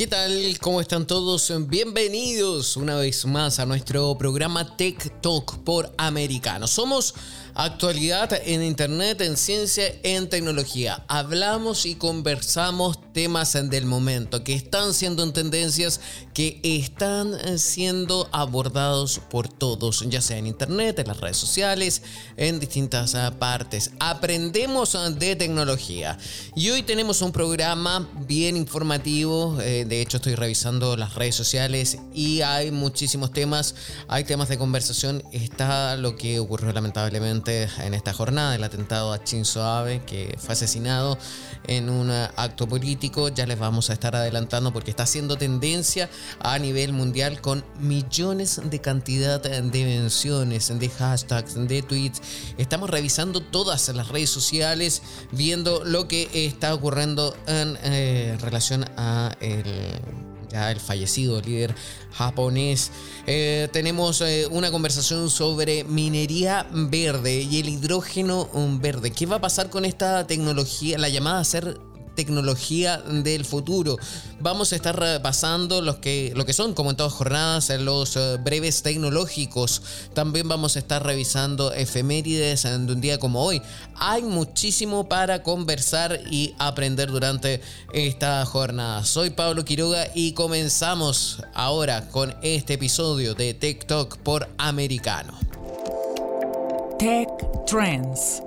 ¿Qué tal? ¿Cómo están todos? Bienvenidos una vez más a nuestro programa Tech Talk por Americano. Somos Actualidad en Internet, en ciencia, en tecnología. Hablamos y conversamos temas del momento que están siendo en tendencias, que están siendo abordados por todos, ya sea en Internet, en las redes sociales, en distintas ah, partes. Aprendemos ah, de tecnología. Y hoy tenemos un programa bien informativo. Eh, de hecho, estoy revisando las redes sociales y hay muchísimos temas. Hay temas de conversación. Está lo que ocurrió lamentablemente en esta jornada, el atentado a Shinzo Abe, que fue asesinado en un acto político. Ya les vamos a estar adelantando porque está haciendo tendencia a nivel mundial con millones de cantidad de menciones, de hashtags, de tweets. Estamos revisando todas las redes sociales, viendo lo que está ocurriendo en eh, relación a el ya el fallecido líder japonés. Eh, tenemos eh, una conversación sobre minería verde y el hidrógeno verde. ¿Qué va a pasar con esta tecnología, la llamada a ser tecnología del futuro. Vamos a estar repasando los que, lo que son, como en todas jornadas, los eh, breves tecnológicos. También vamos a estar revisando efemérides de un día como hoy. Hay muchísimo para conversar y aprender durante esta jornada. Soy Pablo Quiroga y comenzamos ahora con este episodio de Talk por Americano. Tech Trends.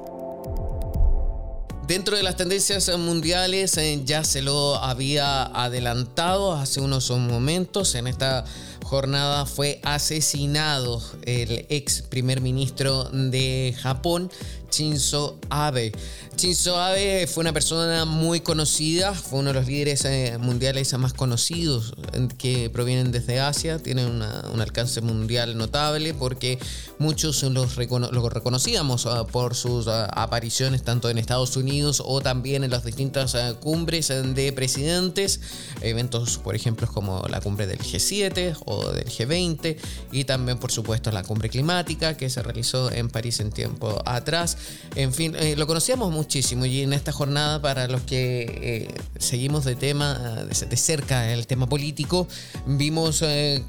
Dentro de las tendencias mundiales eh, ya se lo había adelantado hace unos momentos. En esta jornada fue asesinado el ex primer ministro de Japón, Shinzo Abe. Shinzo Abe fue una persona muy conocida, fue uno de los líderes eh, mundiales más conocidos que provienen desde Asia, tiene un alcance mundial notable porque muchos los lo reconocíamos ah, por sus ah, apariciones tanto en Estados Unidos o también en las distintas ah, cumbres de presidentes, eventos por ejemplo como la cumbre del G7 o del G20 y también por supuesto la cumbre climática que se realizó en París en tiempo atrás. En fin, eh, lo conocíamos muchísimo y en esta jornada para los que eh, seguimos de tema, de, cerca el tema político, vimos eh,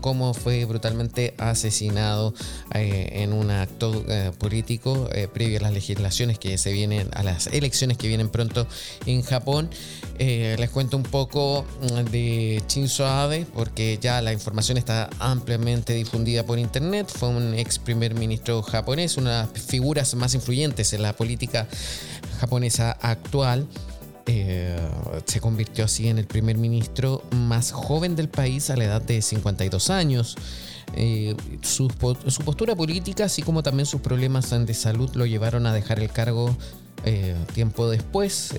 cómo fue brutalmente asesinado en un acto político previo a las legislaciones que se vienen, a las elecciones que vienen pronto en Japón. les cuento un poco mm, de Shinzo Abe porque ya la información está ampliamente difundida por internet. Fue un ex primer ministro japonés, una de las figuras más influyentes en la política japonesa actual. Eh, se convirtió así en el primer ministro más joven del país a la edad de 52 años. Eh, su, postura política, así como también sus problemas de salud, lo llevaron a dejar el cargo eh, tiempo después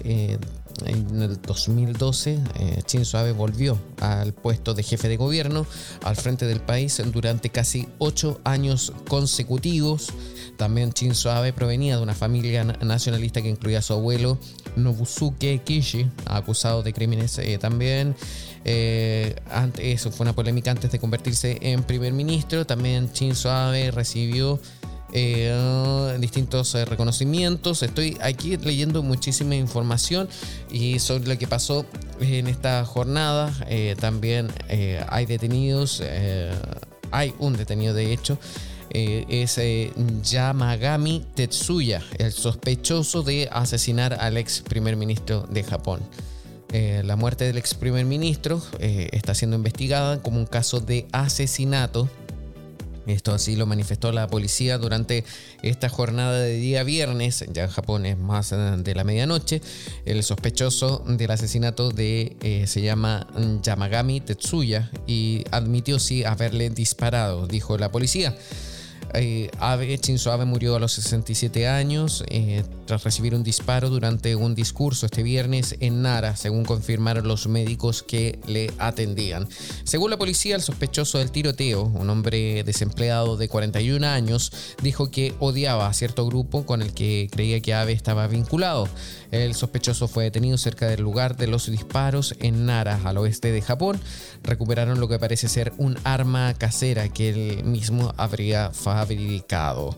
en el 2012, eh, Shinzo volvió al puesto de jefe de gobierno al frente del país durante casi ocho años consecutivos. También Shinzo Abe provenía de una familia nacionalista que incluía a su abuelo Nobusuke Kishi, acusado de crímenes eh, también. Eh, eso fue una polémica antes de convertirse en primer ministro. También Shinzo Abe recibió eh, distintos eh, reconocimientos. Estoy aquí leyendo muchísima información y sobre lo que pasó en esta jornada. Eh, también hay detenidos, hay un detenido de hecho. es Yamagami Tetsuya, el sospechoso de asesinar al ex primer ministro de Japón. la muerte del ex primer ministro está siendo investigada como un caso de asesinato esto así lo manifestó la policía durante esta jornada de día viernes, ya en Japón es más de la medianoche. El sospechoso del asesinato de eh, se llama Yamagami Tetsuya y admitió sí haberle disparado, dijo la policía. Eh, Abe, Shinzo Abe murió a los 67 años. Eh, tras recibir un disparo durante un discurso este viernes en Nara, según confirmaron los médicos que le atendían. Según la policía, el sospechoso del tiroteo, un hombre desempleado de 41 años, dijo que odiaba a cierto grupo con el que creía que Abe estaba vinculado. El sospechoso fue detenido cerca del lugar de los disparos en Nara, al oeste de Japón. Recuperaron lo que parece ser un arma casera que él mismo habría fabricado.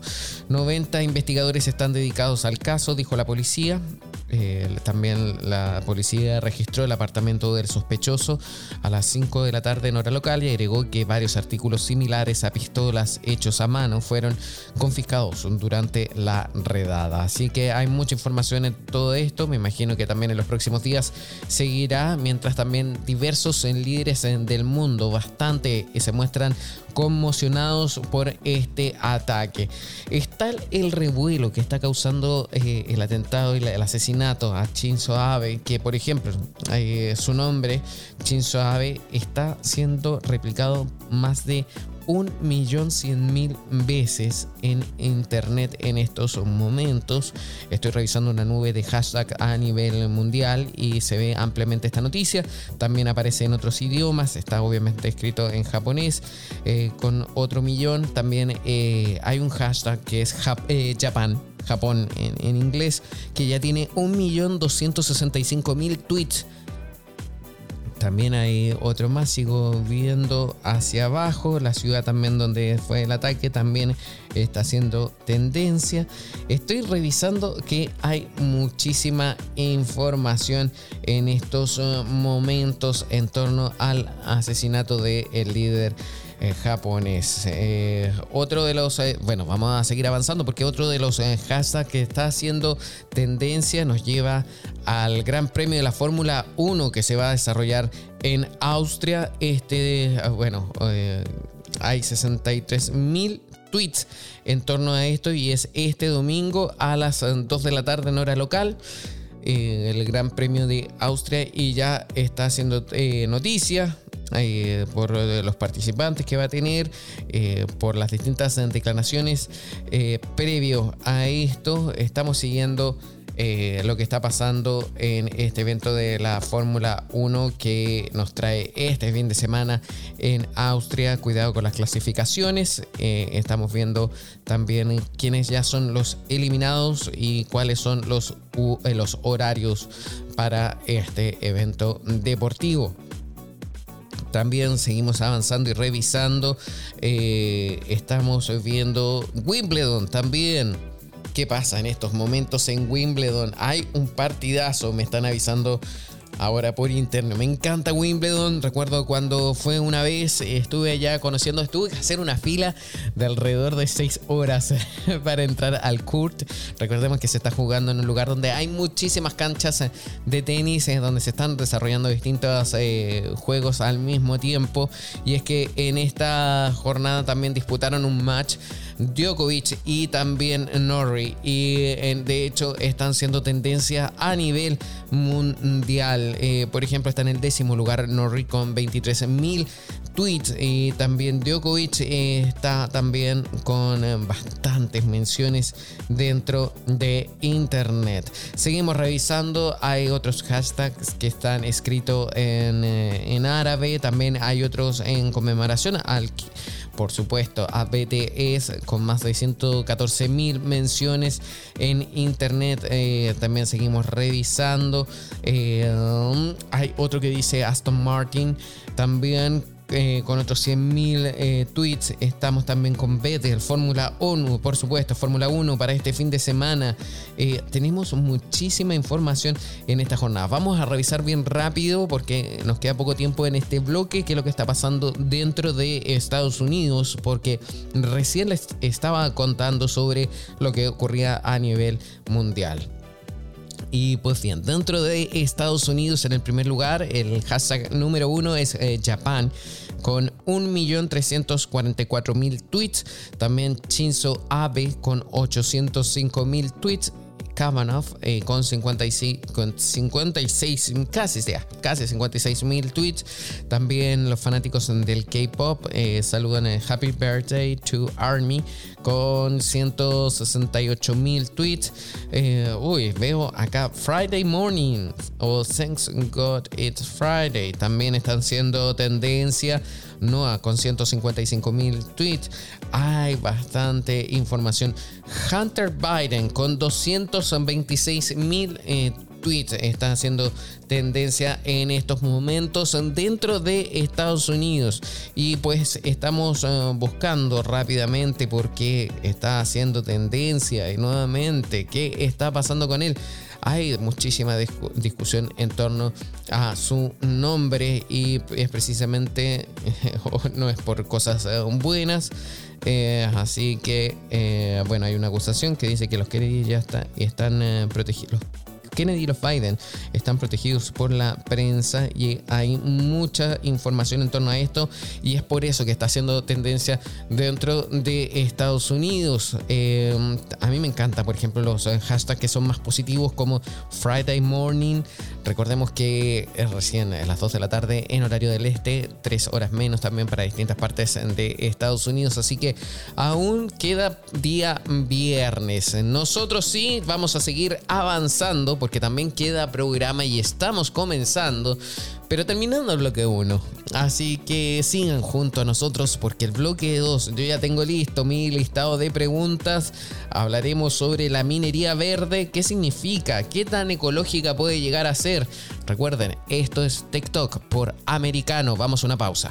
90 investigadores están dedicados al caso, dijo la policía. Eh, también la policía registró el apartamento del sospechoso a las 5 de la tarde en hora local y agregó que varios artículos similares a pistolas hechos a mano fueron confiscados durante la redada. Así que hay mucha información en todo esto. Me imagino que también en los próximos días seguirá, mientras también diversos líderes del mundo bastante se muestran conmocionados por este ataque. Está el revuelo que está causando eh, el atentado y el asesinato a Shinzo Abe, que por ejemplo eh, su nombre, Shinzo Abe, está siendo replicado más de un millón cien mil veces en internet en estos momentos. Estoy revisando una nube de hashtag a nivel mundial y se ve ampliamente esta noticia. También aparece en otros idiomas, está obviamente escrito en japonés eh, con otro millón. También eh, hay un hashtag que es eh, Japan. Japón en, en, inglés, que ya tiene 1.265.000 tweets también hay otro más, sigo viendo hacia abajo, la ciudad también donde fue el ataque también está haciendo tendencia. Estoy revisando que hay muchísima información en estos momentos en torno al asesinato del el líder eh, japonés. Eh, otro de los, bueno, vamos a seguir avanzando porque otro de los hashtags que está haciendo tendencia nos lleva al Gran Premio de la Fórmula 1 que se va a desarrollar en Austria. Este, bueno, eh, hay 63 mil tweets en torno a esto y es este domingo a las 2 de la tarde en hora local. Eh, el Gran Premio de Austria y ya está haciendo eh, noticia por los participantes que va a tener, por las distintas declaraciones. previo a esto, estamos siguiendo eh, lo que está pasando en este evento de la Fórmula 1 que nos trae este fin de semana en Austria. Cuidado con las clasificaciones. Eh, estamos viendo también quiénes ya son los eliminados y cuáles son los, eh, los horarios para este evento deportivo también seguimos avanzando y revisando. estamos viendo Wimbledon también qué pasa en estos momentos en Wimbledon. Hay un partidazo, me están avisando ahora por interno. Me encanta Wimbledon. Recuerdo cuando fue una vez, estuve allá conociendo, estuve que hacer una fila de alrededor de 6 horas para entrar al court. Recordemos que se está jugando en un lugar donde hay muchísimas canchas de tenis, donde se están desarrollando distintos eh, juegos al mismo tiempo. Y es que en esta jornada también disputaron un match Djokovic y también Norrie. Y de hecho están siendo tendencia a nivel mundial. Eh, por ejemplo, está en el décimo lugar Norrie con 23.000 tweets y también Djokovic eh, está también con eh, bastantes menciones dentro de internet. Seguimos revisando, hay otros hashtags que están escritos en, en árabe, también hay otros en conmemoración al por supuesto, a BTS con más de 114 mil menciones en internet. Eh, también seguimos revisando. Eh, hay otro que dice Aston Martin también eh, con otros 100.000 eh, tweets. Estamos también con el Fórmula 1, por supuesto, Fórmula 1 para este fin de semana. Eh, tenemos muchísima información en esta jornada. Vamos a revisar bien rápido porque nos queda poco tiempo en este bloque, qué es lo que está pasando dentro de Estados Unidos, porque recién les estaba contando sobre lo que ocurría a nivel mundial. Y pues bien, dentro de Estados Unidos en el primer lugar, el hashtag número uno es eh, Japan con 1.344.000 tweets. También Shinzo Abe con 805.000 tweets Kavanaugh eh, con, 56, con 56, casi, casi 56 mil tweets. También los fanáticos del K-pop eh, saludan el Happy Birthday to Army con 168 mil tweets. uy, veo acá Friday Morning o Thanks God It's Friday. También están siendo tendencia. Noah con 155 mil tweets. Hay bastante información. Hunter Biden con 226 mil eh, tweets está haciendo tendencia en estos momentos dentro de Estados Unidos y pues estamos eh, buscando rápidamente por qué está haciendo tendencia y nuevamente qué está pasando con él hay muchísima discusión en torno a su nombre y es precisamente, no es por cosas eh, buenas, eh, así que, eh, bueno, hay una acusación que dice que los Kennedy ya están protegidos. Kennedy y los Biden están protegidos por la prensa y hay mucha información en torno a esto y es por eso que está haciendo tendencia dentro de Estados Unidos. Eh, a mí me encanta, por ejemplo, los hashtags que son más positivos como Friday Morning. Recordemos que es recién a las 2 de la tarde en horario del este, 3 horas menos también para distintas partes de Estados Unidos, así que aún queda día viernes. Nosotros sí vamos a seguir avanzando porque también queda programa y estamos comenzando, pero terminando el bloque 1. Así que sigan junto a nosotros porque el bloque 2 yo ya tengo listo mi listado de preguntas. Hablaremos sobre la minería verde, qué significa, qué tan ecológica puede llegar a ser. Recuerden, esto es TikTok por Americano. Vamos a una pausa.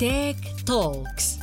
Tech Talks.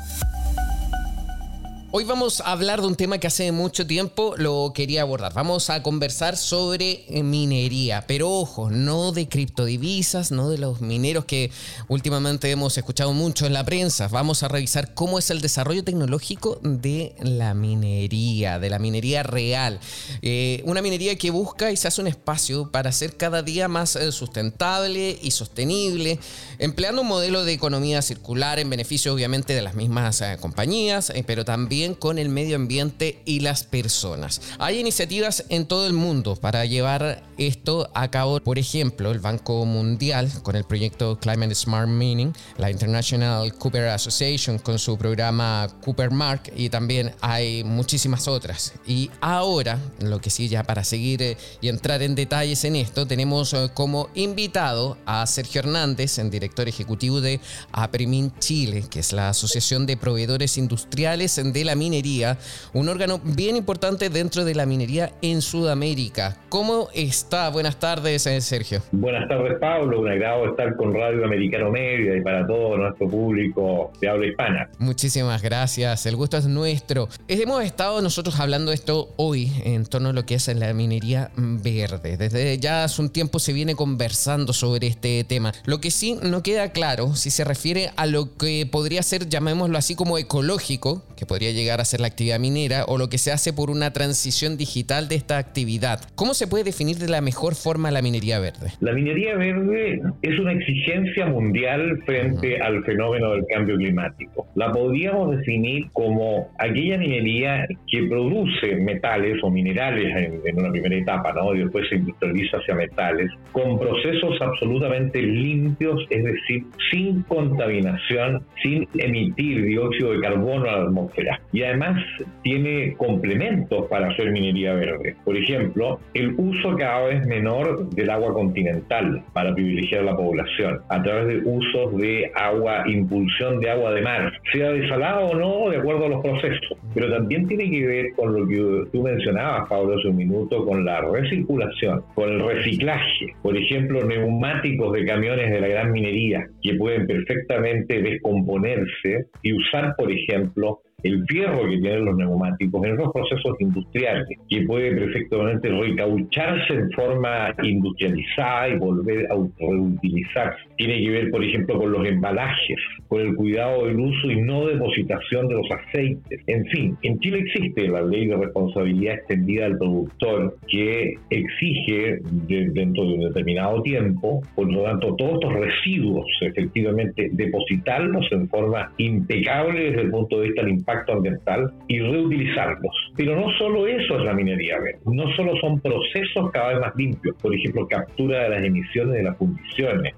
Hoy vamos a hablar de un tema que hace mucho tiempo lo quería abordar. Vamos a conversar sobre eh, minería, pero ojo, no de criptodivisas, no de los mineros que últimamente hemos escuchado mucho en la prensa. Vamos a revisar cómo es el desarrollo tecnológico de la minería, de la minería real. Eh, una minería que busca y se hace un espacio para ser cada día más eh, sustentable y sostenible, empleando un modelo de economía circular en beneficio obviamente de las mismas compañías, pero también con el medio ambiente y las personas. Hay iniciativas en todo el mundo para llevar esto a cabo. Por ejemplo, el Banco Mundial con el proyecto Climate Smart Mining, la International Cooper Association con su programa Cooper Mark y también hay muchísimas otras. Y ahora, lo que sí ya para seguir eh, y entrar en detalles en esto, tenemos eh, como invitado a Sergio Hernández, el director ejecutivo de APRIMIN Chile, que es la Asociación de Proveedores Industriales de la minería, un órgano bien importante dentro de la minería en Sudamérica. ¿Cómo está? Buenas tardes, eh, Sergio. Buenas tardes, Pablo. Un agrado estar con Radio Americano Media y para todo nuestro público de habla hispana. Muchísimas gracias. El gusto es nuestro. Hemos estado nosotros hablando esto hoy en torno a lo que es la minería verde. Desde ya hace un tiempo se viene conversando sobre este tema. Lo que sí no queda claro si se refiere a lo que podría ser, llamémoslo así, como ecológico, que podría llegar a ser la actividad minera o lo que se hace por una transición digital de esta actividad. ¿Cómo se puede definir de la mejor forma la minería verde? La minería verde es una exigencia mundial frente al fenómeno del cambio climático. La podríamos definir como aquella minería que produce metales o minerales en, una primera etapa, ¿no? Y después se industrializa hacia metales, con procesos absolutamente limpios, es decir, sin contaminación, sin emitir dióxido de carbono a la atmósfera y además tiene complementos para hacer minería verde. Por ejemplo, el uso cada vez menor del agua continental para privilegiar la población a través de usos de agua, impulsión de agua de mar, sea desalada o no, de acuerdo a los procesos. Pero también tiene que ver con lo que tú mencionabas, Pablo, hace un minuto, con la recirculación, con el reciclaje. Por ejemplo, neumáticos de camiones de la gran minería que pueden perfectamente descomponerse y usar, por ejemplo, el fierro que tienen los neumáticos en los procesos industriales, que puede perfectamente recaucharse en forma industrializada y volver a reutilizarse. Tiene que ver, por ejemplo, con los embalajes, con el cuidado del uso y no depositación de los aceites. En fin, en Chile existe la ley de responsabilidad extendida del productor que exige dentro de un determinado tiempo, por lo tanto, todos estos residuos efectivamente depositarlos en forma impecable desde el punto de vista impacto ambiental y reutilizarlos. Pero no solo eso es la minería verde, no solo son procesos cada vez más limpios, por ejemplo, captura de las emisiones de las fundiciones,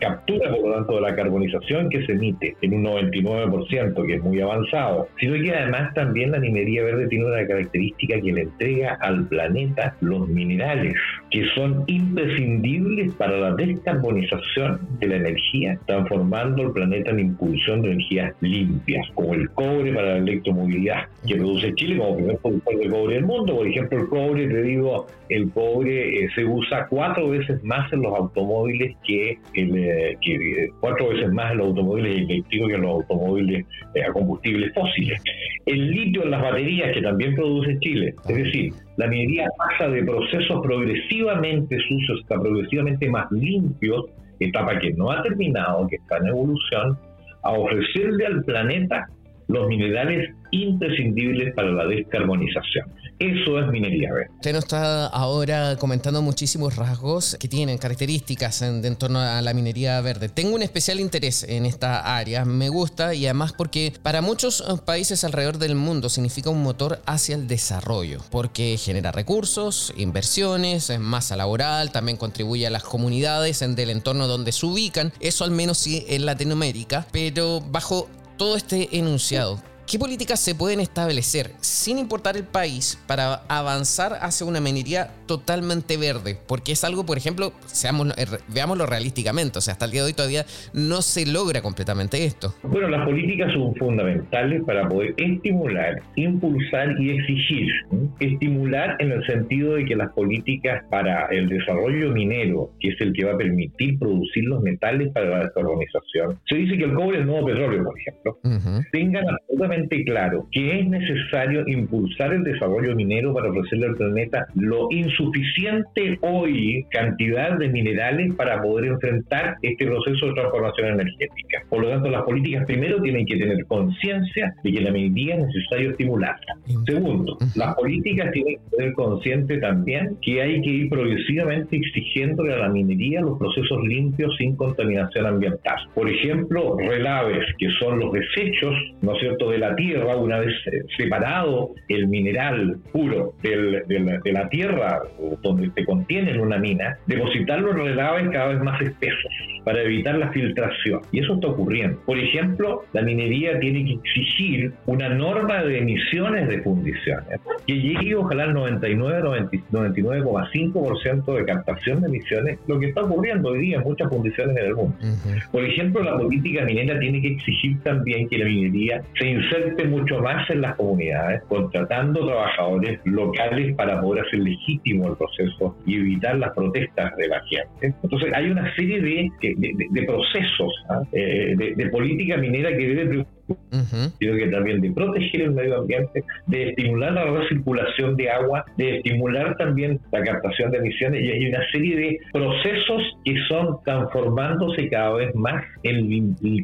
captura por lo tanto de la carbonización que se emite en un 99%, que es muy avanzado, sino que además también la minería verde tiene una característica que le entrega al planeta los minerales que son imprescindibles para la descarbonización de la energía, transformando el planeta en impulsión de energías limpias, como el cobre para la electromovilidad que produce Chile como primer productor de cobre del mundo. Por ejemplo, el cobre, te digo, el cobre eh, se usa cuatro veces más en los automóviles que, el, eh, que eh, cuatro veces más en los automóviles eléctricos que en los automóviles a combustibles fósiles. El litio en las baterías que también produce Chile, es decir, la minería pasa de procesos progresivamente sucios a progresivamente más limpios, etapa que no ha terminado, que está en evolución, a ofrecerle al planeta los minerales imprescindibles para la descarbonización. Eso es minería verde. Usted nos está ahora comentando muchísimos rasgos que tienen características en, torno a la minería verde. Tengo un especial interés en esta área, me gusta y además porque para muchos países alrededor del mundo significa un motor hacia el desarrollo, porque genera recursos, inversiones, masa laboral, también contribuye a las comunidades en del entorno donde se ubican, eso al menos sí en Latinoamérica, pero bajo todo este enunciado, ¿qué políticas se pueden establecer sin importar el país para avanzar hacia una minería totalmente verde? Porque es algo, por ejemplo, seamos, eh, veámoslo realísticamente, o sea, hasta el día de hoy todavía no se logra completamente esto. Bueno, las políticas son fundamentales para poder estimular, impulsar y exigir. Estimular en el sentido de que las políticas para el desarrollo minero, que es el que va a permitir producir los metales para la descarbonización, se dice que el cobre es el nuevo petróleo, por ejemplo, tengan absolutamente claro que es necesario impulsar el desarrollo minero para ofrecerle al planeta lo insuficiente hoy cantidad de minerales para poder enfrentar este proceso de transformación energética. Por lo tanto, las políticas primero tienen que tener conciencia de que la minería es necesario estimularla. Segundo, las políticas tienen que tener consciente también que hay que ir progresivamente exigiéndole a la minería los procesos limpios sin contaminación ambiental. Por ejemplo, relaves, que son los desechos, ¿no es cierto?, de la tierra, una vez eh, separado el mineral puro de la tierra, donde se contiene en una mina, depositarlo en relaves cada vez más espesos para evitar la filtración. Y eso está ocurriendo. Por ejemplo, la minería tiene que exigir una norma de emisiones de fundiciones que llegue ojalá al 99, 99,5% de captación de emisiones, lo que está ocurriendo hoy día en muchas fundiciones en el mundo. Por ejemplo, la política minera tiene que exigir también que la minería se inserte mucho más en las comunidades, contratando trabajadores locales para poder hacer legítimo el proceso y evitar las protestas de la gente. Entonces, hay una serie de de, procesos, ¿ah? eh, de, política minera que debe sino que también de proteger el medio ambiente, de estimular la recirculación de agua, de estimular también la captación de emisiones y hay una serie de procesos que son transformándose cada vez más en,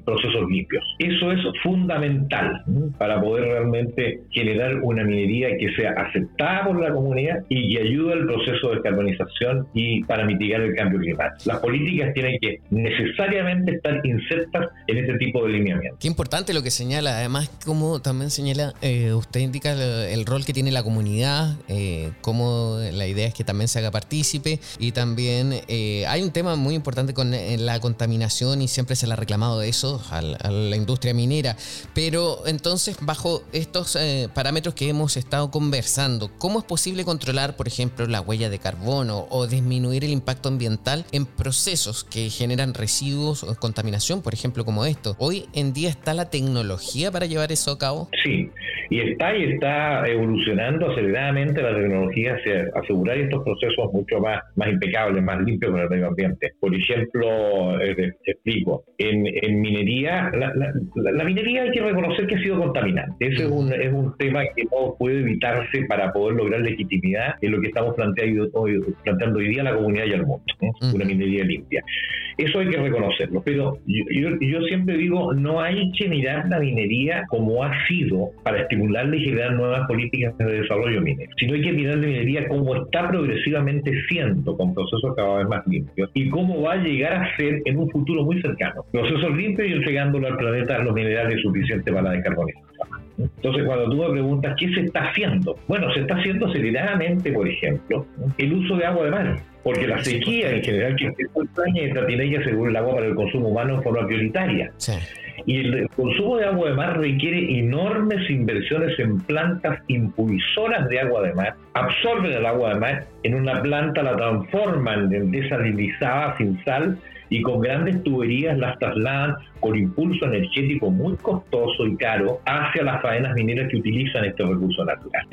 procesos limpios. Eso es fundamental para poder realmente generar una minería que sea aceptada por la comunidad y que ayude al proceso de descarbonización y para mitigar el cambio climático. Las políticas tienen que necesariamente estar insertas en ese tipo de lineamiento. Qué importante lo que señala, además como también señala, eh, usted indica el, rol que tiene la comunidad, eh, cómo la idea es que también se haga partícipe y también eh, hay un tema muy importante con la contaminación y siempre se le ha reclamado eso a, la industria minera, pero entonces bajo estos parámetros que hemos estado conversando, ¿cómo es posible controlar, por ejemplo, la huella de carbono o disminuir el impacto ambiental en procesos que generan residuos o contaminación, por ejemplo, como esto? Hoy en día está la tecnología tecnología para llevar eso a cabo? Sí, y está y está evolucionando aceleradamente la tecnología hacia asegurar estos procesos mucho más, más impecables, más limpios para el medio ambiente. Por ejemplo, eh, te, explico, en, en minería, la, la, minería hay que reconocer que ha sido contaminante. Ese es un, es un tema que no puede evitarse para poder lograr legitimidad en lo que estamos planteando hoy, planteando hoy día a la comunidad y al mundo, una minería limpia. Eso hay que reconocerlo, pero yo, yo siempre digo, no hay que mirar la minería como ha sido para estimularla y generar nuevas políticas de desarrollo minero, sino hay que mirar la minería como está progresivamente siendo, con procesos cada vez más limpios, y cómo va a llegar a ser en un futuro muy cercano. Procesos limpios y entregándolo al planeta los minerales suficientes para la descarbonización. Entonces, cuando tú me preguntas qué se está haciendo, bueno, se está haciendo aceleradamente, por ejemplo, el uso de agua de mar porque la sequía en general que se el planeta tiene que asegurar el agua para el consumo humano en forma prioritaria. Y el consumo de agua de mar requiere enormes inversiones en plantas impulsoras de agua de mar, absorben el agua de mar, en una planta la transforman en desalinizada sin sal y con grandes tuberías las trasladan con impulso energético muy costoso y caro hacia las faenas mineras que utilizan este recurso natural.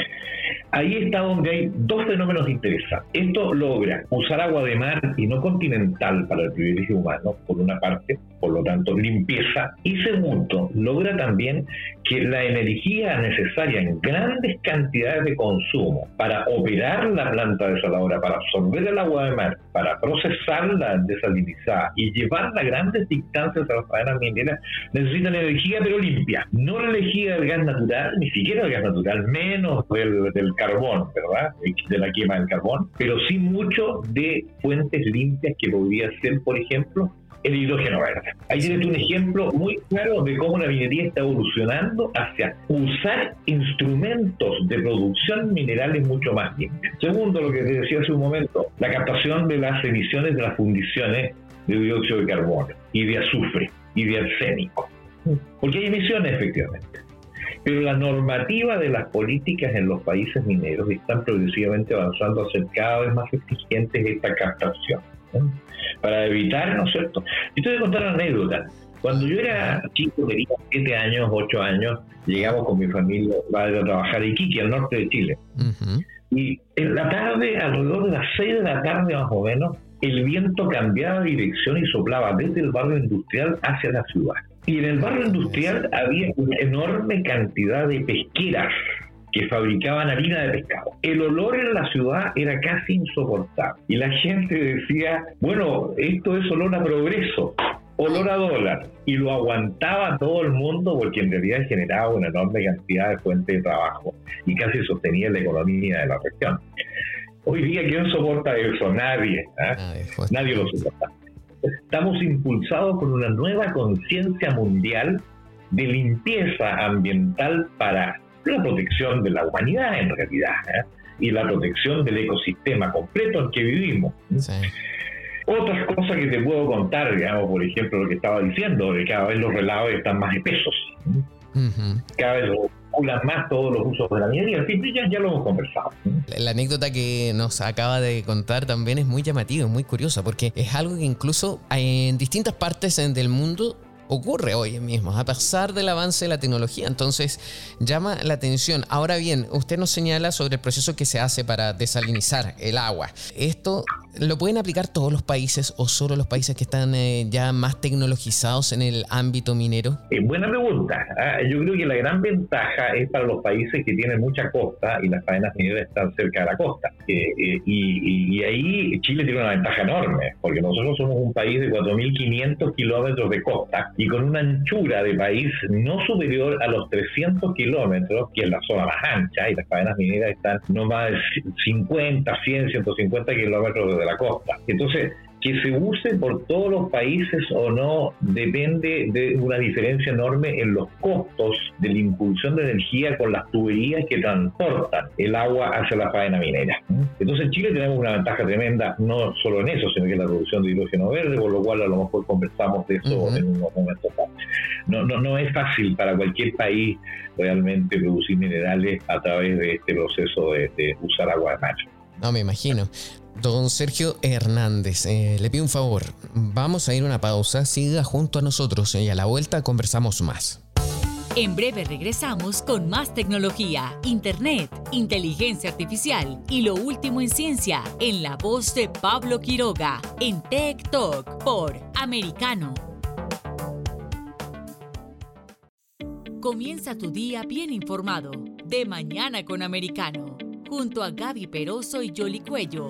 Ahí está donde hay dos fenómenos interesantes. Esto logra usar agua de mar y no continental para el privilegio humano, por una parte, por lo tanto, limpieza. Y segundo, logra también que la energía necesaria en grandes cantidades de consumo para operar la planta desaladora, para absorber el agua de mar, para procesarla desalinizada y llevarla a grandes distancias a las faenas mineras, necesitan energía pero limpia. No la energía del gas natural, ni siquiera del gas natural, menos del, del carbón, ¿verdad? De la quema del carbón, pero sí mucho de fuentes limpias que podría ser, por ejemplo, el hidrógeno verde. Ahí tienes un ejemplo muy claro de cómo la minería está evolucionando hacia usar instrumentos de producción minerales mucho más limpios. Segundo, lo que te decía hace un momento, la captación de las emisiones de las fundiciones de dióxido de carbono y de azufre y de arsénico. Porque hay emisiones, efectivamente. Pero la normativa de las políticas en los países mineros están progresivamente avanzando a ser cada vez más exigentes esta captación. Para evitar, ¿no es cierto? Y te voy a contar una anécdota. Cuando yo era chico, tenía 7 años, 8 años, llegamos con mi familia a trabajar en Iquique, al norte de Chile. Y en la tarde, alrededor de las 6 de la tarde más o menos, el viento cambiaba de dirección y soplaba desde el barrio industrial hacia la ciudad. Y en el barrio industrial había una enorme cantidad de pesqueras que fabricaban harina de pescado. El olor en la ciudad era casi insoportable. Y la gente decía, bueno, esto es olor a progreso, olor a dólar. Y lo aguantaba todo el mundo porque en realidad generaba una enorme cantidad de fuentes de trabajo y casi sostenía la economía de la región. Hoy día, ¿quién soporta eso? Nadie. ¿ah? Nadie lo soporta. Estamos impulsados por una nueva conciencia mundial de limpieza ambiental para la protección de la humanidad en realidad ¿eh? y la protección del ecosistema completo en que vivimos. Otras cosas que te puedo contar, digamos, por ejemplo, lo que estaba diciendo, de cada vez los relaves están más espesos. Cada vez más todos los usos de la minería. En ya, ya lo hemos conversado. La anécdota que nos acaba de contar también es muy llamativa, muy curiosa, porque es algo que incluso en distintas partes del mundo ocurre hoy mismo, a pesar del avance de la tecnología. Entonces, llama la atención. Ahora bien, usted nos señala sobre el proceso que se hace para desalinizar el agua. ¿Esto lo pueden aplicar todos los países o solo los países que están eh, ya más tecnologizados en el ámbito minero? Eh, buena pregunta. ¿ah? Yo creo que la gran ventaja es para los países que tienen mucha costa y las faenas mineras están cerca de la costa. Eh, y, y, ahí Chile tiene una ventaja enorme, porque nosotros somos un país de 4.500 kilómetros de costa y con una anchura de país no superior a los 300 kilómetros, que es la zona más ancha, y las cadenas mineras están no más de 50, 100, 150 kilómetros de la costa. Entonces, que se use por todos los países o no depende de una diferencia enorme en los costos de la impulsión de energía con las tuberías que transportan el agua hacia la faena minera. Entonces en Chile tenemos una ventaja tremenda, no solo en eso, sino que en la producción de hidrógeno verde, por lo cual a lo mejor conversamos de eso en unos momentos No, no, no es fácil para cualquier país realmente producir minerales a través de este proceso de, de usar agua de mar. No, me imagino. Don Sergio Hernández, eh, le pido un favor, vamos a ir a una pausa, siga junto a nosotros y a la vuelta conversamos más. En breve regresamos con más tecnología, internet, inteligencia artificial y lo último en ciencia en la voz de Pablo Quiroga en Tech Talk por Americano. Comienza tu día bien informado de mañana con Americano junto a Gaby Peroso y Jolly Cuello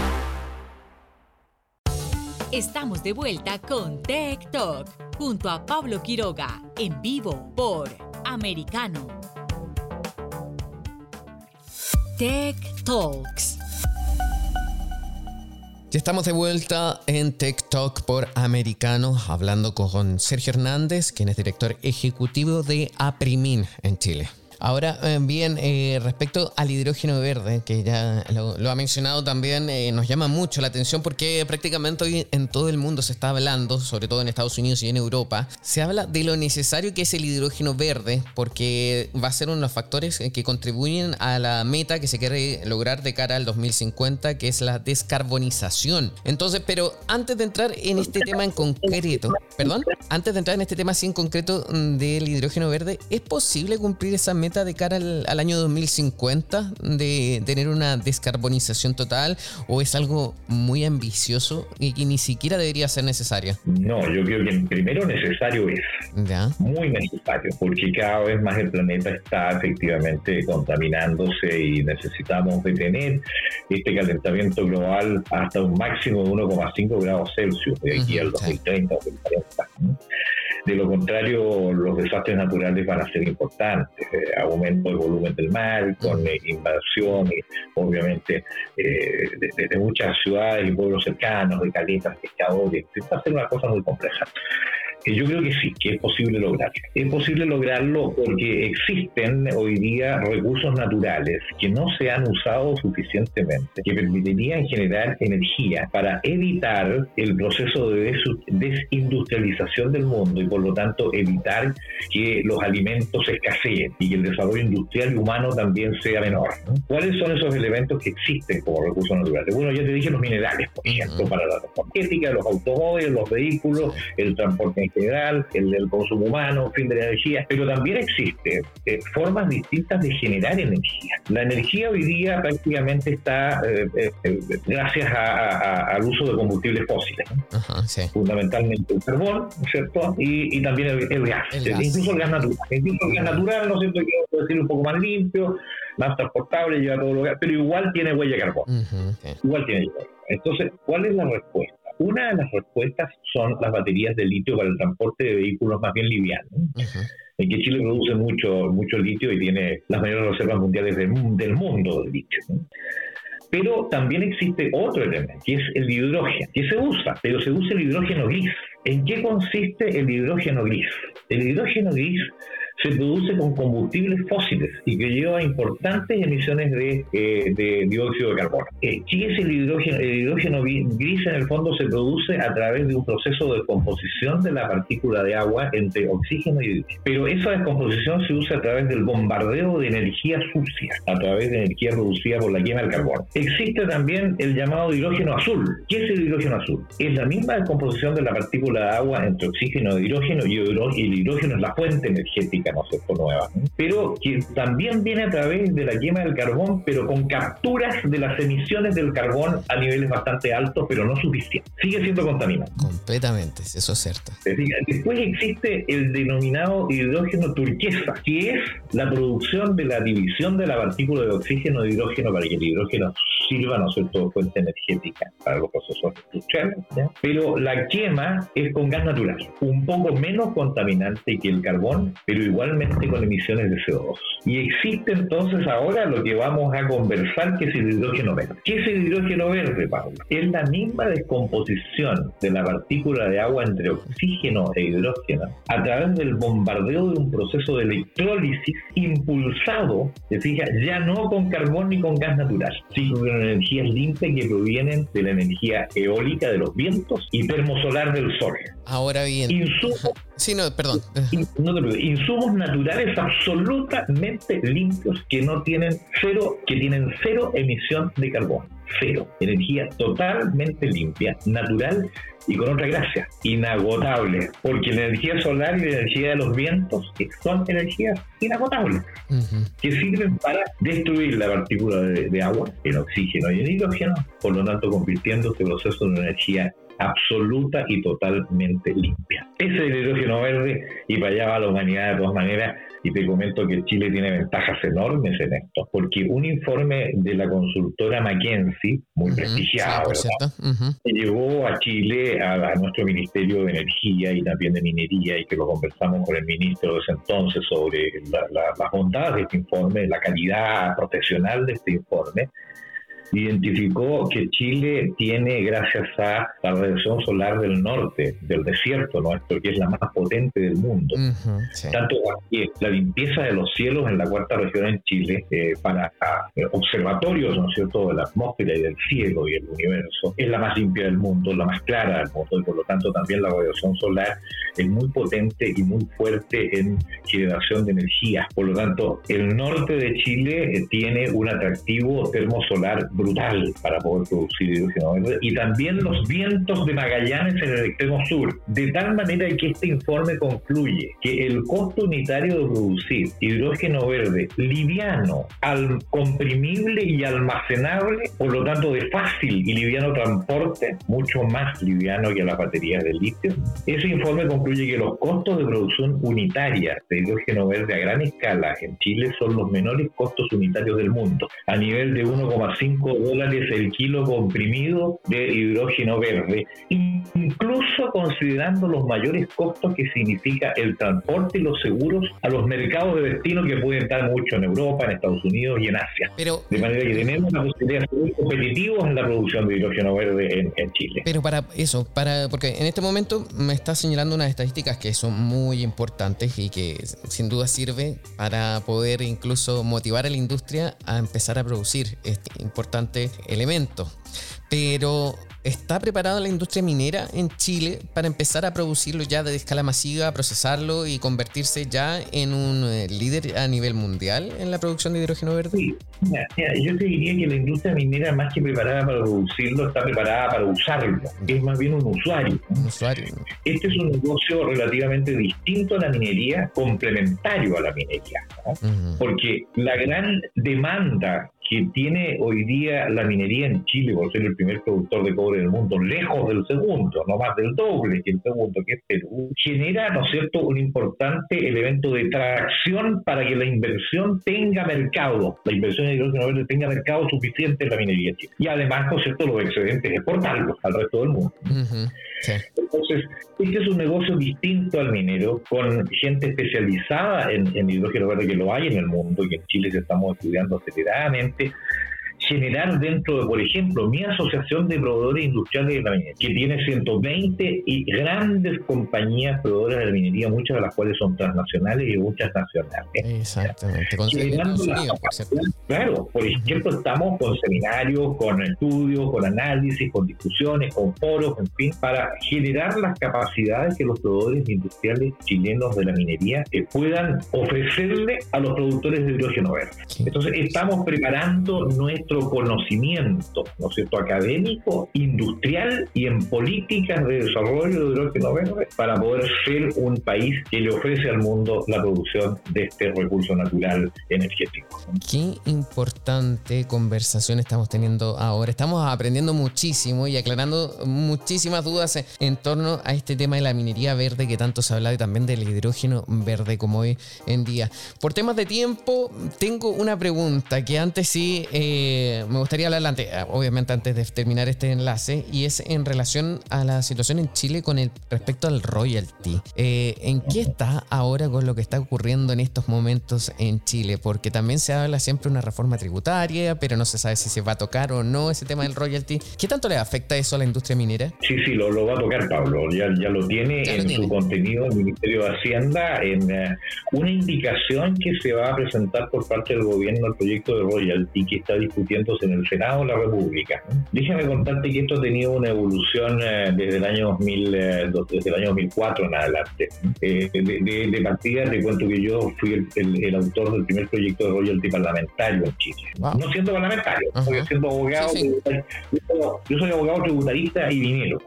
Estamos de vuelta con Tech Talk junto a Pablo Quiroga en vivo por Americano. Tech Talks. Ya estamos de vuelta en Tech Talk por Americano, hablando con Sergio Hernández, quien es director ejecutivo de Aprimin en Chile. Ahora, eh, bien, eh, respecto al hidrógeno verde, que ya lo, ha mencionado también, eh, nos llama mucho la atención porque prácticamente hoy en todo el mundo se está hablando, sobre todo en Estados Unidos y en Europa, se habla de lo necesario que es el hidrógeno verde, porque va a ser uno de los factores que contribuyen a la meta que se quiere lograr de cara al 2050, que es la descarbonización. Entonces, pero antes de entrar en este tema en concreto, perdón, antes de entrar en este tema así en concreto mm, del hidrógeno verde, ¿es posible cumplir esa meta? De cara al, año 2050 de tener una descarbonización total o es algo muy ambicioso y que ni siquiera debería ser necesario? No, yo creo que primero necesario es. Muy necesario, porque cada vez más el planeta está efectivamente contaminándose y necesitamos detener este calentamiento global hasta un máximo de 1,5 grados Celsius de aquí al 2030 o 2040. De lo contrario, los desastres naturales van a ser importantes. Eh, aumento del volumen del mar, con eh, invasión, obviamente, eh, de, muchas ciudades y pueblos cercanos, de caletas, pescadores. Va a ser una cosa muy compleja yo creo que sí, que es posible lograrlo. Es posible lograrlo porque existen hoy día recursos naturales que no se han usado suficientemente, que permitirían generar energía para evitar el proceso de desindustrialización del mundo y por lo tanto evitar que los alimentos escaseen y que el desarrollo industrial y humano también sea menor. ¿Cuáles son esos elementos que existen como recursos naturales? Bueno, ya te dije los minerales, por ejemplo, para la energética, los automóviles, los vehículos, el transporte general, el del consumo humano, fin de la energía, pero también existen eh, formas distintas de generar energía. La energía hoy día prácticamente está eh, eh, gracias al uso de combustibles fósiles, fundamentalmente el carbón, ¿cierto? Y, también el, gas, incluso el gas natural. Incluso el gas natural, ¿no es cierto? Quiero decir un poco más limpio, más transportable, lleva todo lo gas, pero igual tiene huella de carbón. Igual tiene huella. Entonces, ¿cuál es la respuesta? Una de las respuestas son las baterías de litio para el transporte de vehículos más bien livianos. En que Chile produce mucho, mucho litio y tiene las mayores reservas mundiales del, mundo de litio. Pero también existe otro elemento, que es el hidrógeno, que se usa, pero se usa el hidrógeno gris. ¿En qué consiste el hidrógeno gris? El hidrógeno gris se produce con combustibles fósiles y que lleva importantes emisiones de, eh, dióxido de carbono. Eh, ¿Qué es el hidrógeno? El hidrógeno gris en el fondo se produce a través de un proceso de composición de la partícula de agua entre oxígeno y hidrógeno. Pero esa descomposición se usa a través del bombardeo de energía sucia, a través de energía producida por la quema del carbono. Existe también el llamado hidrógeno azul. ¿Qué es el hidrógeno azul? Es la misma descomposición de la partícula de agua entre oxígeno y hidrógeno y el hidrógeno es la fuente energética ¿no nueva, pero que también viene a través de la quema del carbón, pero con capturas de las emisiones del carbón a niveles bastante altos, pero no suficientes. Sigue siendo contaminante. Completamente, eso es cierto. Después existe el denominado hidrógeno turquesa, que es la producción de la división de la partícula de oxígeno de hidrógeno para que el hidrógeno sirva, ¿no es cierto?, fuente energética para los procesos industriales. Pero la quema es con gas natural, un poco menos contaminante que el carbón, pero igual con emisiones de CO2. Y existe entonces ahora lo que vamos a conversar, que es el hidrógeno verde. ¿Qué es el hidrógeno verde, Pablo? Es la misma descomposición de la partícula de agua entre oxígeno e hidrógeno a través del bombardeo de un proceso de electrólisis impulsado, se fija, ya no con carbón ni con gas natural, sino con energías limpias que provienen de la energía eólica de los vientos y termosolar del sol. Ahora bien. Insumos Sí, no, perdón. insumos naturales absolutamente limpios que no tienen cero, que tienen cero emisión de carbono. Cero. Energía totalmente limpia, natural y con otra gracia, inagotable, porque la energía solar y la energía de los vientos son energías inagotables, que sirven para destruir la partícula de, de, agua, el oxígeno y el hidrógeno, por lo tanto convirtiendo este proceso en una energía absoluta y totalmente limpia. Ese es el hidrógeno verde y para allá va la humanidad de todas maneras y te comento que Chile tiene ventajas enormes en esto, porque un informe de la consultora McKinsey, muy prestigiado, llevó a Chile a, nuestro Ministerio de Energía y también de Minería y que lo conversamos con el ministro de ese entonces sobre las bondades de este informe, la calidad profesional de este informe identificó que Chile tiene, gracias a la radiación solar del norte, del desierto nuestro, que es la más potente del mundo, tanto que la limpieza de los cielos en la cuarta región en Chile, eh, para eh, observatorios, ¿no es cierto?, de la atmósfera y del cielo y el universo, es la más limpia del mundo, la más clara del mundo, y por lo tanto también la radiación solar es muy potente y muy fuerte en generación de energía. Por lo tanto, el norte de Chile eh, tiene un atractivo termosolar brutal para poder producir hidrógeno verde y también los vientos de Magallanes en el extremo sur, de tal manera que este informe concluye que el costo unitario de producir hidrógeno verde liviano, al comprimible y almacenable, por lo tanto de fácil y liviano transporte, mucho más liviano que las baterías de litio, ese informe concluye que los costos de producción unitaria de hidrógeno verde a gran escala en Chile son los menores costos unitarios del mundo, a nivel de 1,5 dólares el kilo comprimido de hidrógeno verde, incluso considerando los mayores costos que significa el transporte y los seguros a los mercados de destino que pueden estar mucho en Europa, en Estados Unidos y en Asia. de manera que tenemos la posibilidad de ser competitivos en la producción de hidrógeno verde en, en, Chile. Pero para eso, para porque en este momento me está señalando unas estadísticas que son muy importantes y que sin duda sirve para poder incluso motivar a la industria a empezar a producir este importante elemento. Pero ¿Está preparada la industria minera en Chile para empezar a producirlo ya de escala masiva, procesarlo y convertirse ya en un eh, líder a nivel mundial en la producción de hidrógeno verde? Sí, yo te diría que la industria minera más que preparada para producirlo, está preparada para usarlo. Es más bien un usuario. Un usuario. Este es un negocio relativamente distinto a la minería, complementario a la minería. Porque la gran demanda que tiene hoy día la minería en Chile por ser el primer productor de cobre del mundo, lejos del segundo, no más del doble que el segundo, que es Perú, genera, ¿no es cierto?, un importante elemento de tracción para que la inversión tenga mercado, la inversión en hidrógeno verde tenga mercado suficiente en la minería chile. Y además, ¿no es cierto?, los excedentes exportarlos al resto del mundo. Entonces, este es un negocio distinto al minero, con gente especializada en, en hidrógeno verde que lo hay en el mundo y en Chile se estamos estudiando aceleradamente generar dentro de, por ejemplo, mi asociación de proveedores industriales de la minería, que tiene 120 y grandes compañías proveedoras de la minería, muchas de las cuales son transnacionales y muchas nacionales. Exactamente. claro, por ejemplo, estamos con seminarios, con estudios, con análisis, con discusiones, con foros, en fin, para generar las capacidades que los proveedores industriales chilenos de la minería eh, puedan ofrecerle a los productores de hidrógeno verde. Entonces, estamos preparando nuestro conocimiento, ¿no es cierto?, académico, industrial y en políticas de desarrollo de hidrógeno verde para poder ser un país que le ofrece al mundo la producción de este recurso natural energético. Qué importante conversación estamos teniendo ahora. Estamos aprendiendo muchísimo y aclarando muchísimas dudas en torno a este tema de la minería verde que tanto se habla y también del hidrógeno verde como hoy en día. Por temas de tiempo, tengo una pregunta que antes sí eh, me gustaría hablar antes, eh, obviamente antes de terminar este enlace, y es en relación a la situación en Chile con el respecto al royalty. Eh, ¿En qué está ahora con lo que está ocurriendo en estos momentos en Chile? Porque también se habla siempre de una reforma tributaria, pero no se sabe si se va a tocar o no ese tema del royalty. ¿Qué tanto le afecta eso a la industria minera? Sí, sí, lo, va a tocar Pablo. Ya, ya lo tiene en su contenido el Ministerio de Hacienda en eh, una indicación que se va a presentar por parte del gobierno al proyecto de royalty que está discutiendo discutiéndose en el Senado de la República. Déjame contarte que esto ha tenido una evolución eh, desde el año 2000, eh, desde el año 2004 en adelante. Eh, de, partida te cuento que yo fui el, autor del primer proyecto de royalty parlamentario en Chile. No siendo parlamentario, porque siendo abogado, Yo, soy abogado tributarista y dinero.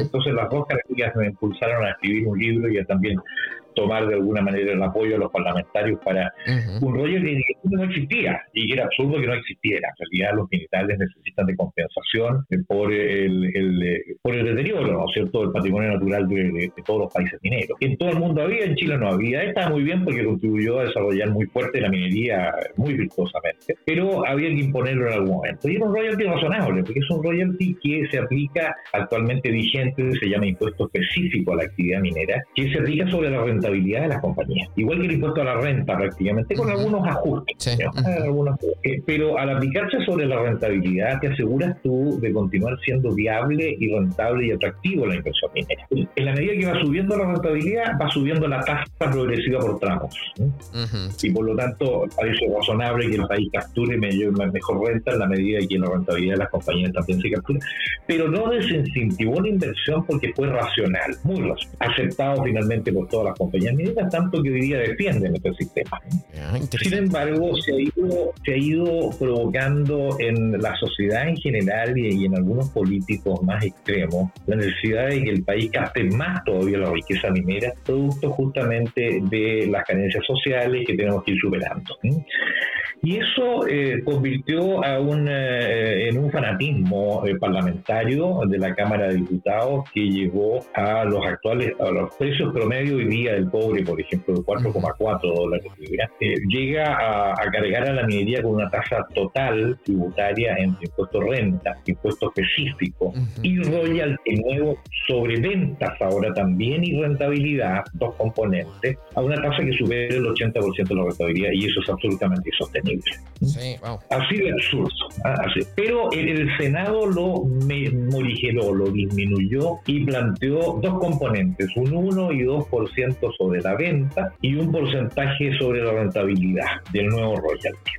Entonces las dos características me impulsaron a escribir un libro y a también tomar de alguna manera el apoyo de los parlamentarios para un rollo que no existía y que era absurdo que no existiera. En realidad los militares necesitan de compensación por el, por el deterioro, ¿no es cierto?, del patrimonio natural de, todos los países mineros. En todo el mundo había, en Chile no había. Está muy bien porque contribuyó a desarrollar muy fuerte la minería muy virtuosamente, pero había que imponerlo en algún momento. Y es un royalty razonable, porque es un royalty que se aplica actualmente vigente, se llama impuesto específico a la actividad minera, que se aplica sobre la renta rentabilidad de las compañías. Igual que el impuesto a la renta prácticamente, con algunos ajustes. pero al aplicarse sobre la rentabilidad, te aseguras tú de continuar siendo viable y rentable y atractivo la inversión minera. En la medida que va subiendo la rentabilidad, va subiendo la tasa progresiva por tramos. Y por lo tanto, parece razonable que el país capture mejor renta en la medida que la rentabilidad de las compañías también se capture. Pero no desincentivó la inversión porque fue racional, muy racional, aceptado finalmente por todas las compañías compañías tanto que hoy día defienden este sistema. Ah, Sin embargo, se ha, ido, se ha ido provocando en la sociedad en general y, en algunos políticos más extremos la necesidad de que el país gaste más todavía la riqueza minera, producto justamente de las carencias sociales que tenemos que ir superando. Y eso eh, convirtió a un, eh, en un fanatismo eh, parlamentario de la Cámara de Diputados que llevó a los actuales, a los precios promedio hoy día del cobre, por ejemplo, de 4,4 dólares llega a, cargar a la minería con una tasa total tributaria entre impuesto renta, impuesto específico y royalty nuevo sobre ventas ahora también y rentabilidad, dos componentes, a una tasa que supera el 80% de la rentabilidad y eso es absolutamente insostenible. Así de absurdo. ¿ah? Pero el, Senado lo morigeró, lo disminuyó y planteó dos componentes, un 1 y 2% sobre la venta y un porcentaje sobre la rentabilidad del nuevo royalty.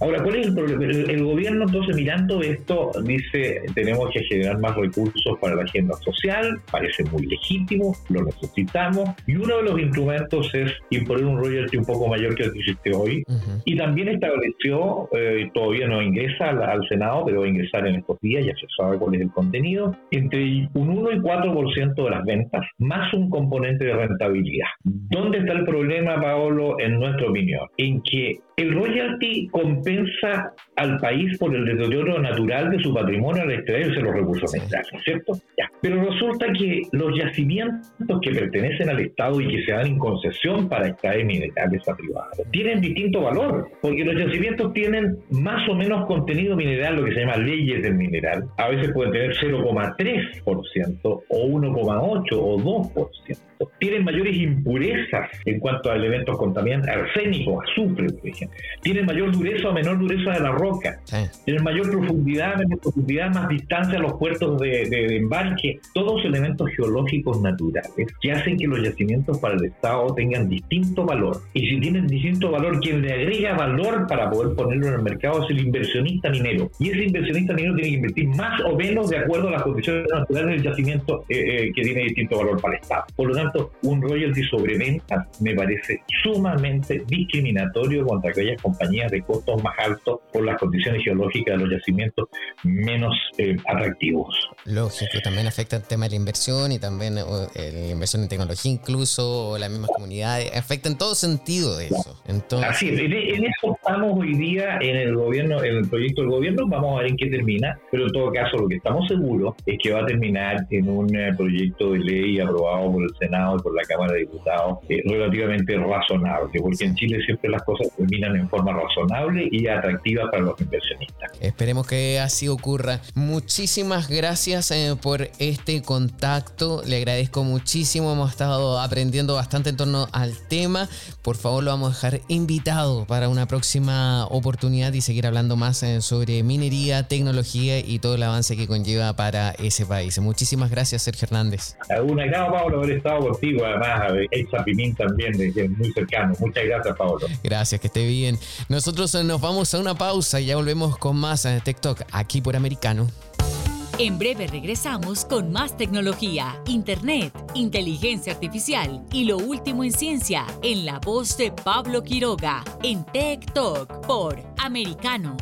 Ahora, ¿cuál es el problema? El, gobierno, entonces, mirando esto, dice, tenemos que generar más recursos para la agenda social, parece muy legítimo, lo necesitamos, y uno de los instrumentos es imponer un royalty un poco mayor que el que existe hoy, y también estableció, eh, todavía no ingresa al, Senado, pero va a ingresar en estos días, ya se sabe cuál es el contenido, entre un 1 y 4% de las ventas, más un componente de rentabilidad. ¿Dónde está el problema, Paolo, en nuestra opinión? En que el royalty compensa al país por el deterioro natural de su patrimonio al extraerse los recursos minerales, ¿cierto? Ya. Pero resulta que los yacimientos que pertenecen al Estado y que se dan en concesión para extraer minerales a privados tienen distinto valor, porque los yacimientos tienen más o menos contenido mineral, lo que se llama leyes del mineral. A veces pueden tener 0,3% o 1,8 o 2% tienen mayores impurezas en cuanto a elementos contaminantes, arsénico, azufre, por ejemplo. Tienen mayor dureza menor dureza de la roca. Tienen mayor profundidad, menor profundidad, más distancia a los puertos de, embarque. Todos elementos geológicos naturales que hacen que los yacimientos para el Estado tengan distinto valor. Y si tienen distinto valor, quien le agrega valor para poder ponerlo en el mercado es el inversionista minero. Y ese inversionista minero tiene que invertir más o menos de acuerdo a las condiciones naturales del yacimiento eh, eh, que tiene distinto valor para el Estado. Por lo tanto, un royalty sobre ventas me parece sumamente discriminatorio contra aquellas compañías de costos más altos por las condiciones geológicas de los yacimientos menos eh, atractivos. Lógico, también afecta el tema de la inversión y también eh, la inversión en tecnología incluso, o las mismas comunidades, afecta en todo sentido eso. Entonces... Así es, en eso estamos hoy día en el gobierno, en el proyecto del gobierno, vamos a ver en qué termina, pero en todo caso lo que estamos seguros es que va a terminar en un eh, proyecto de ley aprobado por el Senado por la Cámara de Diputados eh, relativamente razonable, porque en Chile siempre las cosas terminan en forma razonable y atractiva para los inversionistas. Esperemos que así ocurra. Muchísimas gracias eh, por este contacto, le agradezco muchísimo, hemos estado aprendiendo bastante en torno al tema. Por favor, lo vamos a dejar invitado para una próxima oportunidad y seguir hablando más eh, sobre minería, tecnología y todo el avance que conlleva para ese país. Muchísimas gracias, Sergio Hernández. Alguna gracias, Pablo, haber estado contigo, además, ex Pimín también, desde muy cercano. Muchas gracias, Pablo. Gracias, que esté bien. bien. Nosotros nos vamos a una pausa y ya volvemos con más en TikTok aquí por Americano. En breve regresamos con más tecnología, internet, inteligencia artificial y lo último en ciencia en la voz de Pablo Quiroga en Tech Talk por Americano.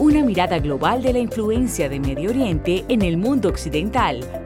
Una mirada global de la influencia de Medio Oriente en el mundo occidental,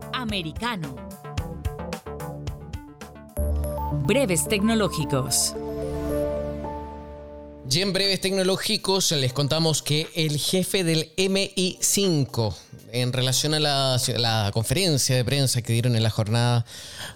Breves tecnológicos. Y en breves tecnológicos les contamos que el jefe del MI5, en relación a la, conferencia de prensa que dieron en la jornada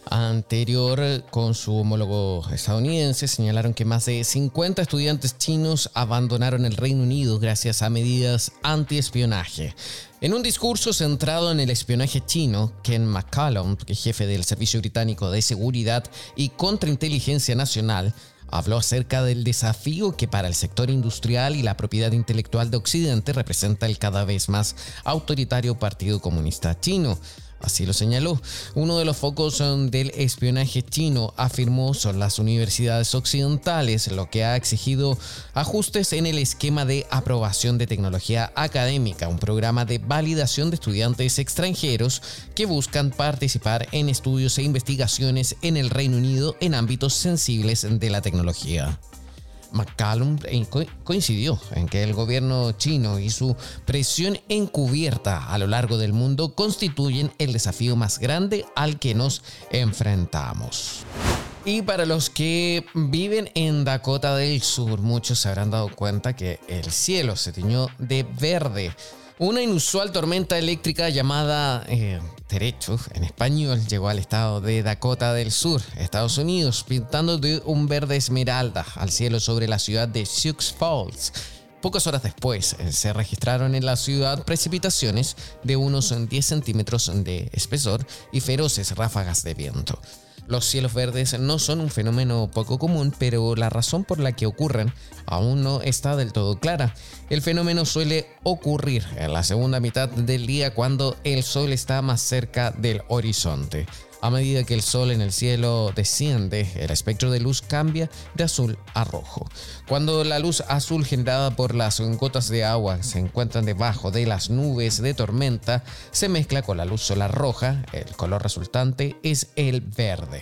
anterior con su homólogo estadounidense, señalaron que más de 50 estudiantes chinos abandonaron el Reino Unido gracias a medidas antiespionaje. En un discurso centrado en el espionaje chino, Ken McCallum, jefe del Servicio Británico de Seguridad y Contrainteligencia Nacional, habló acerca del desafío que para el sector industrial y la propiedad intelectual de Occidente representa el cada vez más autoritario Partido Comunista Chino. Así lo señaló. Uno de los focos um, del espionaje chino, afirmó, son las universidades occidentales, lo que ha exigido ajustes en el esquema de aprobación de tecnología académica, un programa de validación de estudiantes extranjeros que buscan participar en estudios e investigaciones en el Reino Unido en ámbitos sensibles de la tecnología. McCallum coincidió en que el gobierno chino y su presión encubierta a lo largo del mundo constituyen el desafío más grande al que nos enfrentamos. Y para los que viven en Dakota del Sur, muchos se habrán dado cuenta que el cielo se tiñó de verde una inusual tormenta eléctrica llamada eh, Derecho en español llegó al estado de Dakota del Sur, Estados Unidos, pintando de un verde esmeralda al cielo sobre la ciudad de Sioux Falls. Pocas horas después eh, se registraron en la ciudad precipitaciones de unos 10 centímetros de espesor y feroces ráfagas de viento. Los cielos verdes no son un fenómeno poco común, pero la razón por la que ocurren aún no está del todo clara. El fenómeno suele ocurrir en la segunda mitad del día cuando el sol está más cerca del horizonte. A medida que el sol en el cielo desciende, el espectro de luz cambia de azul a rojo. Cuando la luz azul generada por las gotas de agua se encuentran debajo de las nubes de tormenta, se mezcla con la luz solar roja, el color resultante es el verde.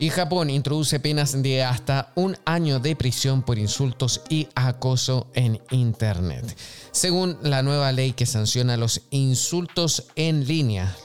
Y Japón introduce penas de hasta un año de prisión por insultos y acoso en Internet. Según la nueva ley que sanciona los insultos en línea,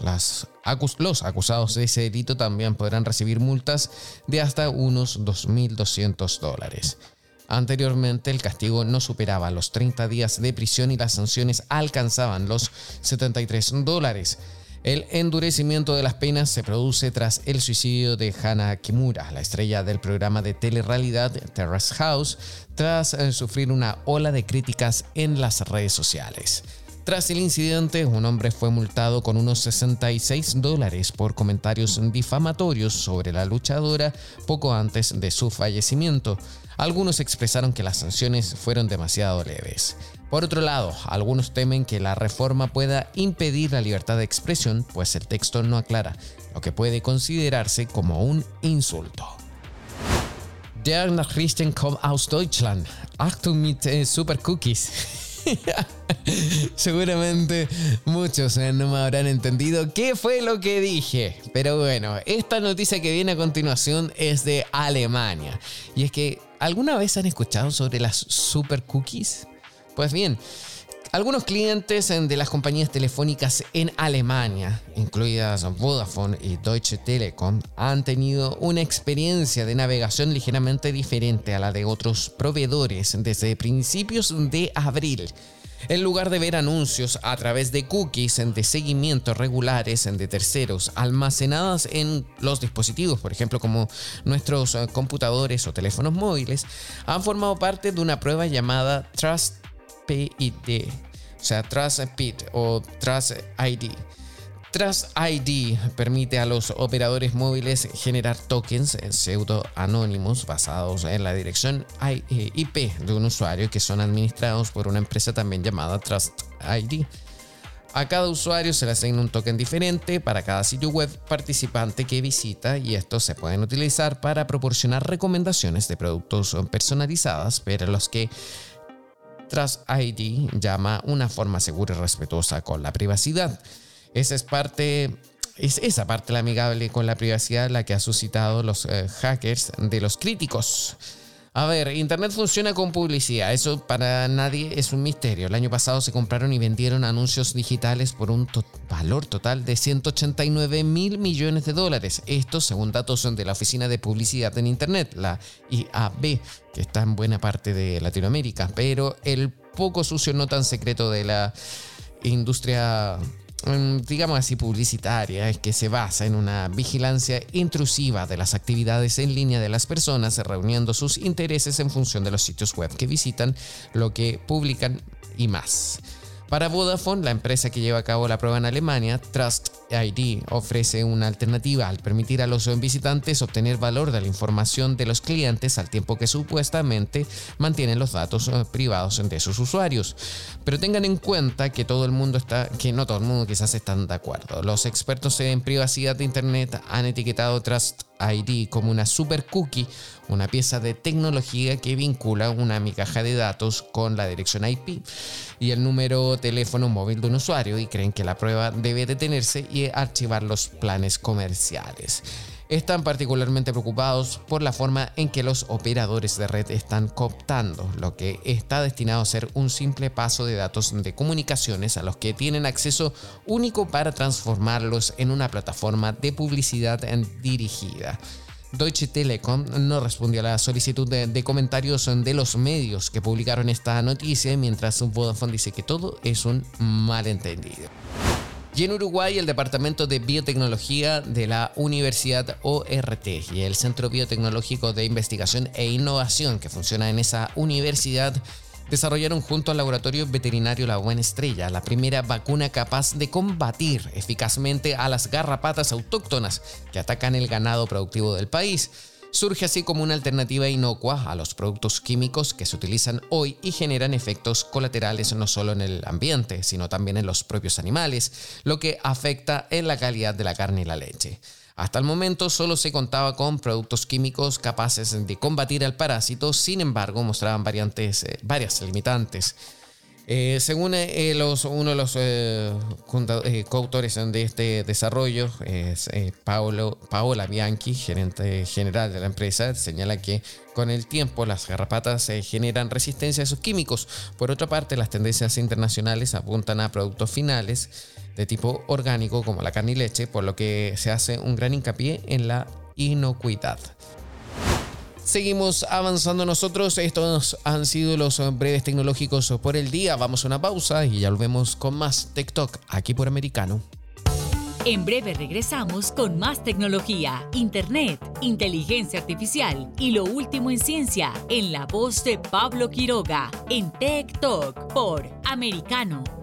los acusados de ese delito también podrán recibir multas de hasta unos 2.200 dólares. Anteriormente el castigo no superaba los 30 días de prisión y las sanciones alcanzaban los 73 dólares. El endurecimiento de las penas se produce tras el suicidio de Hana Kimura, la estrella del programa de telerrealidad Terrace House, tras eh, sufrir una ola de críticas en las redes sociales. Tras el incidente, un hombre fue multado con unos 66 dólares por comentarios difamatorios sobre la luchadora poco antes de su fallecimiento. Algunos expresaron que las sanciones fueron demasiado leves. Por otro lado, algunos temen que la reforma pueda impedir la libertad de expresión, pues el texto no aclara lo que puede considerarse como un insulto. Der Nachrichten kommt aus Deutschland. Achtung mit eh, Super Cookies. Seguramente muchos eh, no me habrán entendido qué fue lo que dije. Pero bueno, esta noticia que viene a continuación es de Alemania. Y es que, ¿alguna vez han escuchado sobre las super cookies? Pues bien, algunos clientes de las compañías telefónicas en Alemania, incluidas Vodafone y Deutsche Telekom, han tenido una experiencia de navegación ligeramente diferente a la de otros proveedores desde principios de abril. En lugar de ver anuncios a través de cookies de seguimiento regulares de terceros almacenadas en los dispositivos, por ejemplo como nuestros eh, computadores o teléfonos móviles, han formado parte de una prueba llamada Trust PID, o sea, Trust PID o Trust ID. Trust ID permite a los operadores móviles generar tokens pseudo anónimos basados en la dirección IP de un usuario que son administrados por una empresa también llamada Trust ID. A cada usuario se le asigna un token diferente para cada sitio web participante que visita y estos se pueden utilizar para proporcionar recomendaciones de productos personalizadas, pero los que Trust ID llama una forma segura y respetuosa con la privacidad. Esa es parte es esa parte la amigable con la privacidad la que ha suscitado los eh, hackers de los críticos. A ver, Internet funciona con publicidad, eso para nadie es un misterio. El año pasado se compraron y vendieron anuncios digitales por un valor total de 189 mil millones de dólares. Esto según datos de la Oficina de Publicidad en Internet, la IAB, que está en buena parte de Latinoamérica, pero el poco sucio no tan secreto de la industria Mm, digamos así, publicitaria, es que se basa en una vigilancia intrusiva de las actividades en línea de las personas, reuniendo sus intereses en función de los sitios web que visitan, lo que publican y más. Para Vodafone, la empresa que lleva a cabo la prueba en Alemania, Trust ID ofrece una alternativa al permitir a los visitantes obtener valor de la información de los clientes al tiempo que supuestamente mantienen los datos eh, privados de sus usuarios. Pero tengan en cuenta que todo el mundo está, que no todo el mundo quizás están de acuerdo. Los expertos en privacidad de Internet han etiquetado Trust ID como una super cookie, una pieza de tecnología que vincula una micaja de datos con la dirección IP y el número teléfono móvil de un usuario y creen que la prueba debe detenerse y archivar los planes comerciales. Están particularmente preocupados por la forma en que los operadores de red están cooptando lo que está destinado a ser un simple paso de datos de comunicaciones a los que tienen acceso único para transformarlos en una plataforma de publicidad dirigida. Deutsche Telekom no respondió a la solicitud de, comentarios de los medios que publicaron esta noticia, mientras Vodafone dice que todo es un malentendido. Y en Uruguay, el Departamento de Biotecnología de la Universidad ORT y el Centro Biotecnológico de Investigación e Innovación que funciona en esa universidad desarrollaron junto al laboratorio veterinario La Buena Estrella la primera vacuna capaz de combatir eficazmente a las garrapatas autóctonas que atacan el ganado productivo del país. Surge así como una alternativa inocua a los productos químicos que se utilizan hoy y generan efectos colaterales no solo en el ambiente, sino también en los propios animales, lo que afecta en la calidad de la carne y la leche. Hasta el momento solo se contaba con productos químicos capaces de combatir al parásito, sin embargo mostraban variantes, eh, varias limitantes. Eh, según eh, los, uno de los coautores de este desarrollo, es Paola Bianchi, gerente general de la empresa, señala que con el tiempo las garrapatas generan resistencia a esos químicos. Por otra parte, las tendencias internacionales apuntan a productos finales de tipo orgánico como la carne y leche, por lo que se hace un gran hincapié en la inocuidad. Seguimos avanzando nosotros. Estos han sido los breves tecnológicos por el día. Vamos a una pausa y ya volvemos con más TikTok aquí por Americano. En breve regresamos con más tecnología, internet, inteligencia artificial y lo último en ciencia en la voz de Pablo Quiroga en Tech Talk por Americano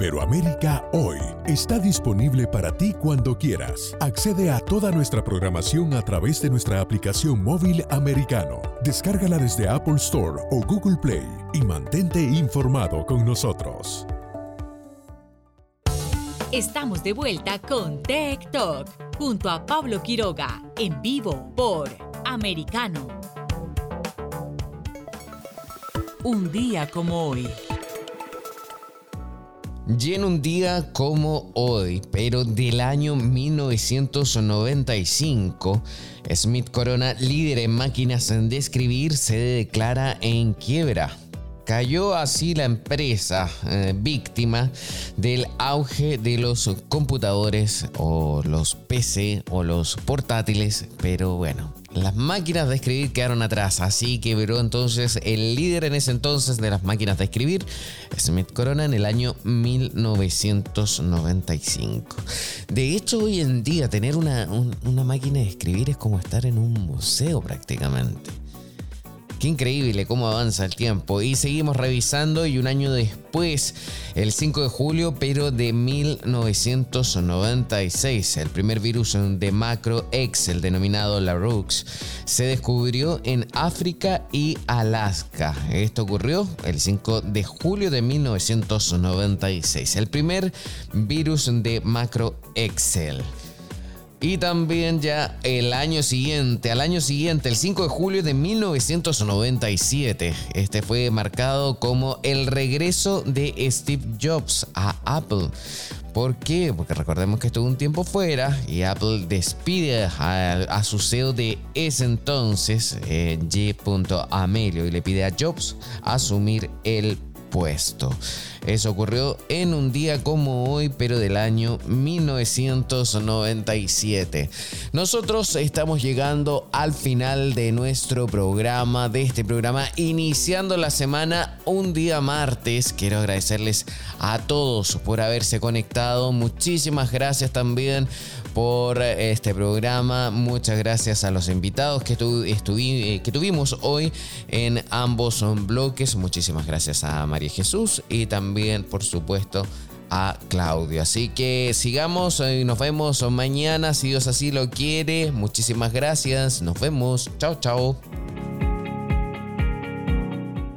Iberoamérica Hoy está disponible para ti cuando quieras. Accede a toda nuestra programación a través de nuestra aplicación móvil americano. Descárgala desde Apple Store o Google Play y mantente informado con nosotros. Estamos de vuelta con Tech Talk junto a Pablo Quiroga en vivo por Americano. Un día como hoy. Y en un día como hoy, pero del año 1995, Smith Corona, líder en máquinas de escribir, se declara en quiebra. Cayó así la empresa eh, víctima del auge de los computadores o los PC o los portátiles, pero bueno, las máquinas de escribir quedaron atrás, así que veró entonces el líder en ese entonces de las máquinas de escribir, Smith Corona, en el año 1995. De hecho, hoy en día tener una, una máquina de escribir es como estar en un museo prácticamente. Qué increíble cómo avanza el tiempo. Y seguimos revisando y un año después, el 5 de julio, pero de 1996, el primer virus de Macro X, el denominado Larux, se descubrió en África y Alaska. Esto ocurrió el 5 de julio de 1996. El primer virus de Macro Excel. Y también ya el año siguiente, al año siguiente, el 5 de julio de 1997, este fue marcado como el regreso de Steve Jobs a Apple. ¿Por qué? Porque recordemos que estuvo un tiempo fuera y Apple despide a, su CEO de ese entonces, eh. Amelio, y le pide a Jobs asumir el puesto. Eso ocurrió en un día como hoy, pero del año 1997. Nosotros estamos llegando al final de nuestro programa, de este programa, iniciando la semana un día martes. Quiero agradecerles a todos por haberse conectado. Muchísimas gracias también por este programa. Muchas gracias a los invitados que, eh, que tuvimos hoy en ambos bloques. Muchísimas gracias a María Jesús y también también, por supuesto, a Claudio. Así que sigamos y nos vemos mañana, si Dios así lo quiere. Muchísimas gracias. Nos vemos. Chao, chao.